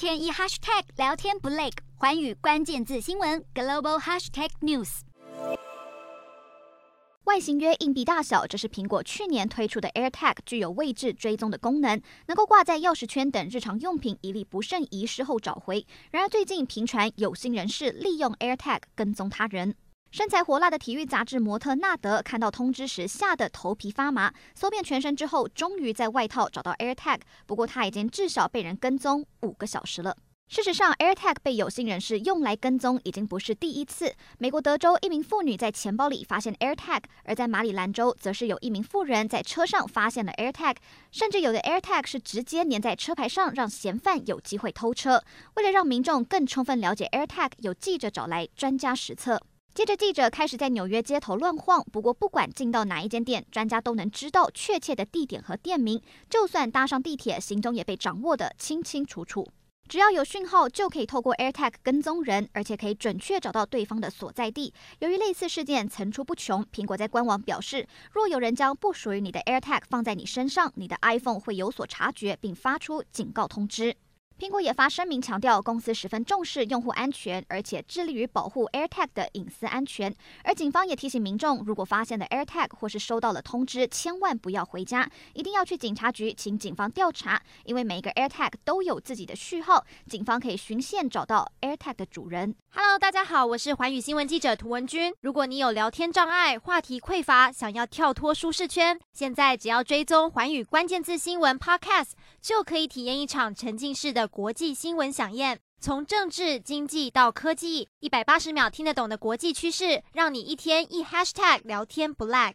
天一 hashtag 聊天不累，环宇关键字新闻 global hashtag news。外形约硬币大小，这是苹果去年推出的 AirTag，具有位置追踪的功能，能够挂在钥匙圈等日常用品一粒不慎遗失后找回。然而最近频传有心人士利用 AirTag 跟踪他人。身材火辣的体育杂志模特纳德看到通知时吓得头皮发麻，搜遍全身之后，终于在外套找到 AirTag。不过他已经至少被人跟踪五个小时了。事实上，AirTag 被有心人士用来跟踪已经不是第一次。美国德州一名妇女在钱包里发现 AirTag，而在马里兰州则是有一名妇人在车上发现了 AirTag，甚至有的 AirTag 是直接粘在车牌上，让嫌犯有机会偷车。为了让民众更充分了解 AirTag，有记者找来专家实测。接着，记者开始在纽约街头乱晃。不过，不管进到哪一间店，专家都能知道确切的地点和店名。就算搭上地铁，行踪也被掌握得清清楚楚。只要有讯号，就可以透过 AirTag 跟踪人，而且可以准确找到对方的所在地。由于类似事件层出不穷，苹果在官网表示，若有人将不属于你的 AirTag 放在你身上，你的 iPhone 会有所察觉，并发出警告通知。苹果也发声明强调，公司十分重视用户安全，而且致力于保护 AirTag 的隐私安全。而警方也提醒民众，如果发现了 AirTag 或是收到了通知，千万不要回家，一定要去警察局请警方调查，因为每一个 AirTag 都有自己的序号，警方可以循线找到 AirTag 的主人。Hello，大家好，我是环宇新闻记者涂文君。如果你有聊天障碍、话题匮乏，想要跳脱舒适圈，现在只要追踪环宇关键字新闻 Podcast，就可以体验一场沉浸式的国际新闻响宴。从政治、经济到科技，一百八十秒听得懂的国际趋势，让你一天一 Hashtag 聊天不 lag。